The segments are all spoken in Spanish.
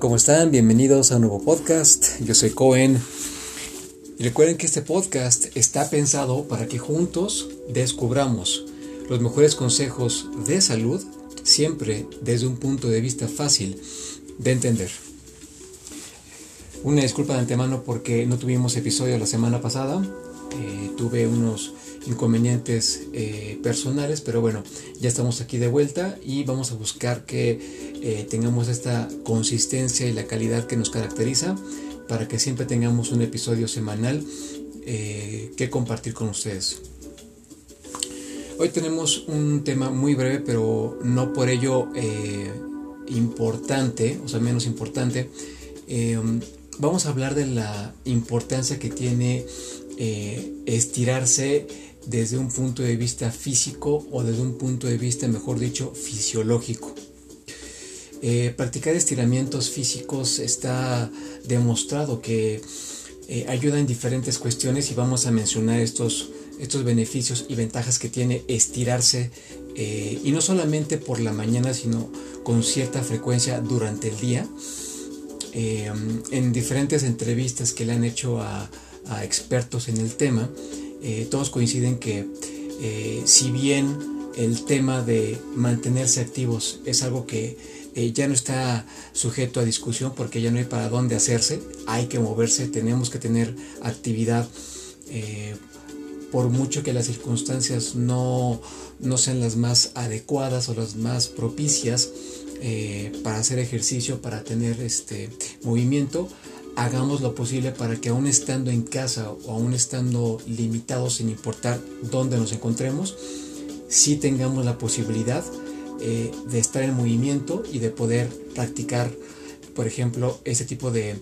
¿Cómo están? Bienvenidos a un nuevo podcast. Yo soy Cohen. Y recuerden que este podcast está pensado para que juntos descubramos los mejores consejos de salud, siempre desde un punto de vista fácil de entender. Una disculpa de antemano porque no tuvimos episodio la semana pasada. Eh, tuve unos inconvenientes eh, personales, pero bueno, ya estamos aquí de vuelta y vamos a buscar que eh, tengamos esta consistencia y la calidad que nos caracteriza para que siempre tengamos un episodio semanal que compartir con ustedes. Hoy tenemos un tema muy breve, pero no por ello importante, o sea, menos importante. vamos a hablar de la importancia que tiene eh, estirarse desde un punto de vista físico o desde un punto de vista, mejor dicho, fisiológico. Eh, practicar estiramientos físicos está demostrado que eh, ayuda en diferentes cuestiones y vamos a mencionar estos, estos beneficios y ventajas que tiene estirarse y no solamente por la mañana sino con cierta frecuencia durante el día. en diferentes entrevistas que le han hecho a expertos en el tema, eh, todos coinciden que eh, si bien el tema de mantenerse activos es algo que eh, ya no está sujeto a discusión porque ya no hay para dónde hacerse, hay que moverse, tenemos que tener actividad, por mucho que las circunstancias no, no, sean las más adecuadas o las más propicias para hacer ejercicio, para tener este movimiento, hagamos lo posible para que aún estando en casa o aún estando limitados sin importar dónde nos encontremos, sí tengamos la posibilidad eh, de estar en movimiento y de poder practicar, por ejemplo, ese tipo de,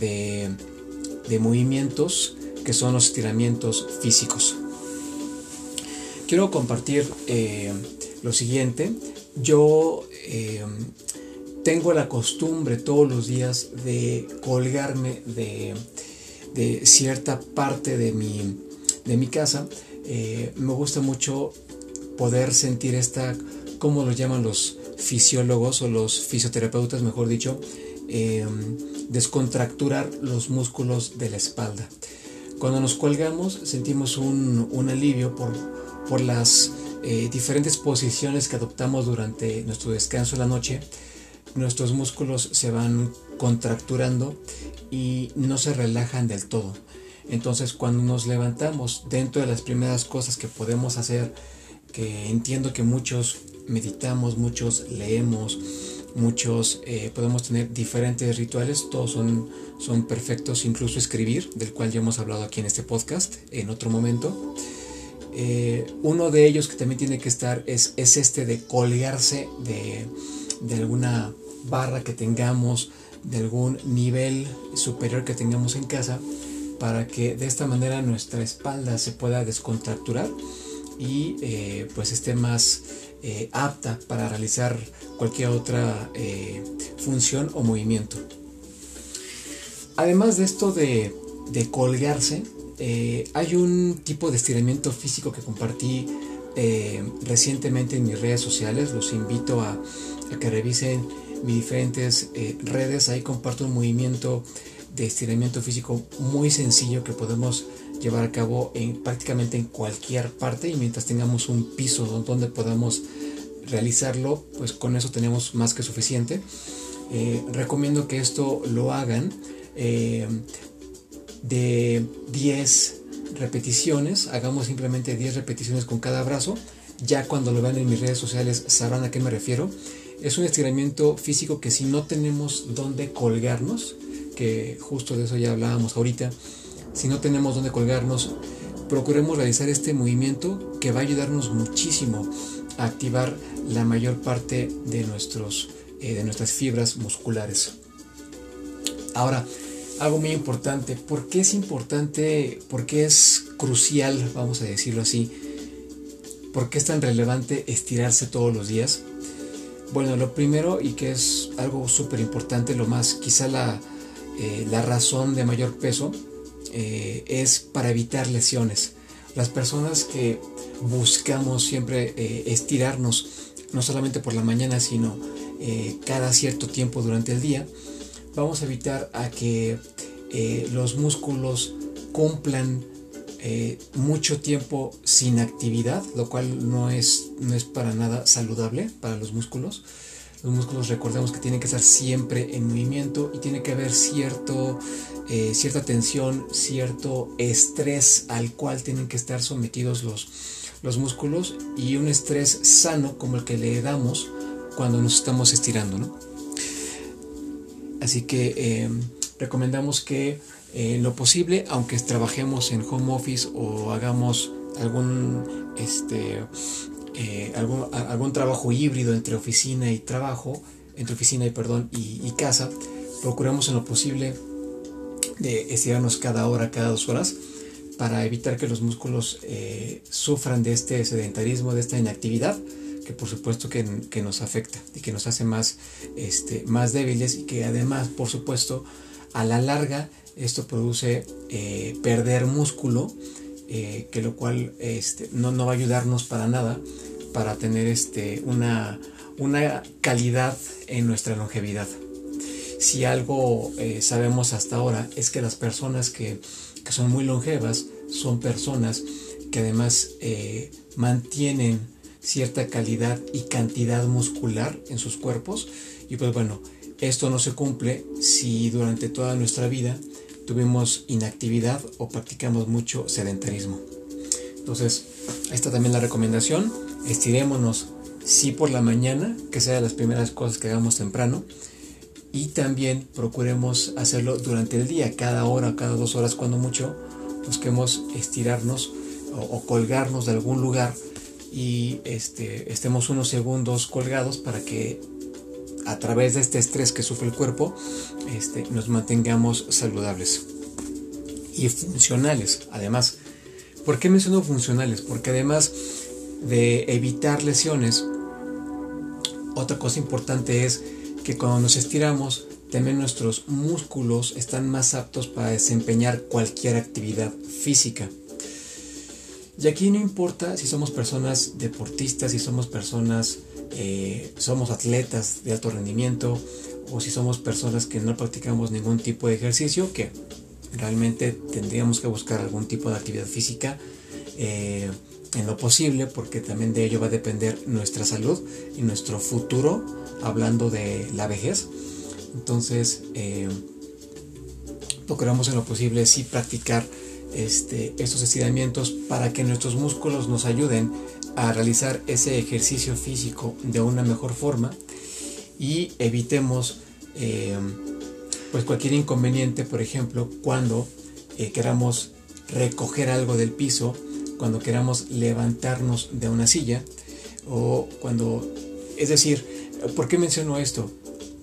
de, movimientos que son los estiramientos físicos. Quiero compartir eh, lo siguiente. Yo eh, tengo la costumbre todos los días de colgarme de, cierta parte de mi, de mi casa. Eh, me gusta mucho poder sentir esta, como lo llaman los fisiólogos o los fisioterapeutas, mejor dicho, em, descontracturar los músculos de la espalda. Cuando nos colgamos sentimos un, alivio por, por las eh, diferentes posiciones que adoptamos durante nuestro descanso en la noche nuestros músculos se van contracturando y no se relajan del todo. Entonces cuando nos levantamos, dentro de las primeras cosas que podemos hacer, que entiendo que muchos meditamos, muchos leemos, muchos eh, podemos tener diferentes rituales, todos son, son perfectos, incluso escribir, del cual ya hemos hablado aquí en este podcast en otro momento. Eh, uno de ellos que también tiene que estar es, es este de colgarse de, de alguna barra que tengamos, de algún nivel superior que tengamos en casa, para que de esta manera nuestra espalda se pueda descontracturar y eh, pues esté más eh, apta para realizar cualquier otra eh, función o movimiento. Además de esto de, de colgarse, hay un tipo de estiramiento físico que compartí recientemente en mis redes sociales. Los invito a, que revisen mis diferentes eh, redes. Ahí comparto un movimiento de estiramiento físico muy sencillo que podemos llevar a cabo en prácticamente en cualquier parte y mientras tengamos un piso donde podamos realizarlo, pues con eso tenemos más que suficiente. Eh, recomiendo que esto lo hagan eh, de 10 repeticiones, hagamos simplemente 10 repeticiones con cada brazo. Ya cuando lo vean en mis redes sociales sabrán a qué me refiero es un estiramiento físico que si no tenemos dónde colgarnos, que justo de eso ya hablábamos ahorita, si no tenemos dónde colgarnos, procuremos realizar este movimiento que va a ayudarnos muchísimo a activar la mayor parte de, nuestros, eh, de nuestras fibras musculares. Ahora, algo muy importante, ¿por qué es importante, por qué es crucial, vamos a decirlo así, por qué es tan relevante estirarse todos los días? Bueno, lo primero y que es algo súper importante, lo más, quizá la, eh, la razón de mayor peso eh, es para evitar lesiones. Las personas que buscamos siempre eh, estirarnos, no solamente por la mañana, sino cada cierto tiempo durante el día, vamos a evitar a que eh, los músculos cumplan eh, mucho tiempo sin actividad, lo cual no es, no es para nada saludable para los músculos. Los músculos recordemos que tienen que estar siempre en movimiento y tiene que haber cierto, eh, cierta tensión, cierto estrés al cual tienen que estar sometidos los, los músculos y un estrés sano como el que le damos cuando nos estamos estirando. ¿no? Así que eh, recomendamos que en lo posible, aunque trabajemos en home office o hagamos algún, este, eh, algún, algún, trabajo híbrido entre oficina y trabajo, entre oficina y, perdón, y, casa, procuramos en lo posible de estirarnos cada hora, cada dos horas, para evitar que los músculos eh, sufran de este sedentarismo, de esta inactividad, que por supuesto que, que, nos afecta y que nos hace más, este, más débiles y que además, por supuesto, a la larga esto produce eh, perder músculo, eh, que lo cual este, no, no, va a ayudarnos para nada para tener este, una, una calidad en nuestra longevidad. Si algo eh, sabemos hasta ahora es que las personas que, que, son muy longevas son personas que además mantienen cierta calidad y cantidad muscular en sus cuerpos y pues bueno, esto no se cumple si durante toda nuestra vida tuvimos inactividad o practicamos mucho sedentarismo. Entonces, esta también la recomendación. Estirémonos sí por la mañana, que sea las primeras cosas que hagamos temprano. Y también procuremos hacerlo durante el día, cada hora, cada dos horas, cuando mucho, busquemos estirarnos o, colgarnos de algún lugar y este, estemos unos segundos colgados para que a través de este estrés que sufre el cuerpo, este, nos mantengamos saludables y funcionales. Además, ¿por qué menciono funcionales? Porque además de evitar lesiones, otra cosa importante es que cuando nos estiramos, también nuestros músculos están más aptos para desempeñar cualquier actividad física. Y aquí no importa si somos personas deportistas, si somos personas eh, somos atletas de alto rendimiento o si somos personas que no practicamos ningún tipo de ejercicio, que realmente tendríamos que buscar algún tipo de actividad física eh, en lo posible, porque también de ello va a depender nuestra salud y nuestro futuro, hablando de la vejez. Entonces, eh, procuramos en lo posible sí practicar este, estos estiramientos para que nuestros músculos nos ayuden a realizar ese ejercicio físico de una mejor forma y evitemos eh, pues cualquier inconveniente, por ejemplo, cuando eh, queramos recoger algo del piso, cuando queramos levantarnos de una silla o cuando, es decir, ¿por qué menciono esto?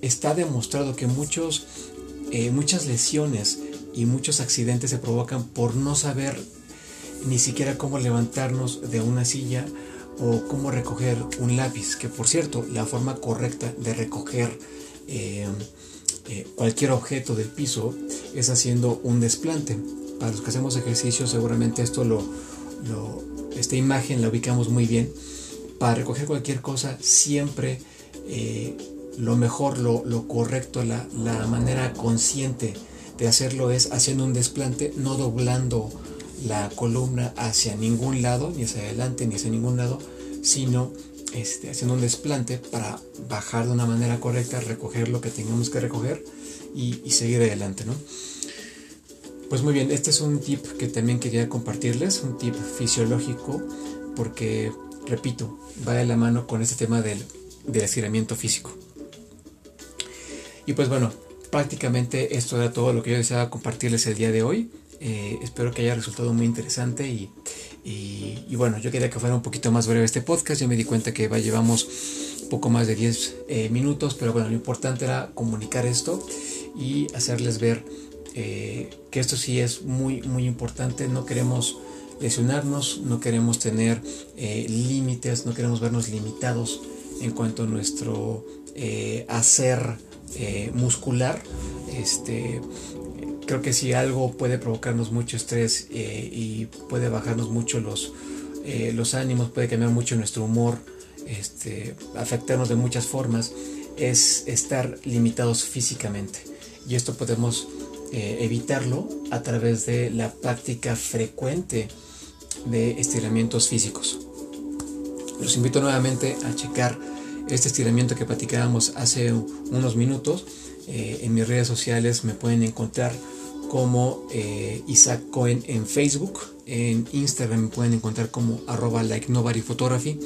Está demostrado que muchos, eh, muchas lesiones y muchos accidentes se provocan por no saber ni siquiera cómo levantarnos de una silla o cómo recoger un lápiz, que por cierto, la forma correcta de recoger eh, eh, cualquier objeto del piso es haciendo un desplante. Para los que hacemos ejercicio seguramente esto lo, esta imagen la ubicamos muy bien. Para recoger cualquier cosa siempre eh, lo mejor, lo, lo correcto, la, la manera consciente de hacerlo es haciendo un desplante, no doblando la columna hacia ningún lado, ni hacia adelante, ni hacia ningún lado, sino este, haciendo un desplante para bajar de una manera correcta, recoger lo que tengamos que recoger y, seguir adelante, ¿no? Pues muy bien, este es un tip que también quería compartirles, un tip fisiológico, porque, repito, va de la mano con este tema del, del estiramiento físico. Y pues bueno, prácticamente esto era todo lo que yo deseaba compartirles el día de hoy. Eh, espero que haya resultado muy interesante y, y, bueno, yo quería que fuera un poquito más breve este podcast. Yo me di cuenta que va, llevamos poco más de 10 eh, minutos, pero bueno, lo importante era comunicar esto y hacerles ver eh, que esto sí es muy, muy importante. No queremos lesionarnos, no queremos tener límites, no queremos vernos limitados en cuanto a nuestro hacer muscular. Este, creo que si algo puede provocarnos mucho estrés eh, y puede bajarnos mucho los, eh, los ánimos, puede cambiar mucho nuestro humor, este, afectarnos de muchas formas, es estar limitados físicamente. y esto podemos eh, evitarlo a través de la práctica frecuente de estiramientos físicos. Los invito nuevamente a checar este estiramiento que platicábamos hace unos minutos. Eh, en mis redes sociales me pueden encontrar como eh, Isaac Cohen en Facebook. En Instagram me pueden encontrar como arroba like nobody photography.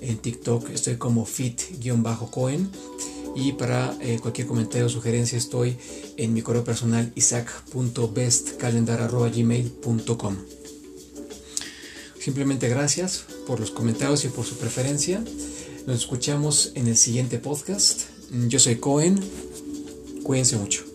En TikTok estoy como fit-cohen. Y para eh, cualquier comentario o sugerencia estoy en mi correo personal isaac.bestcalendar.gmail.com Simplemente gracias por los comentarios y por su preferencia. Nos escuchamos en el siguiente podcast. Yo soy Cohen. Cuídense mucho.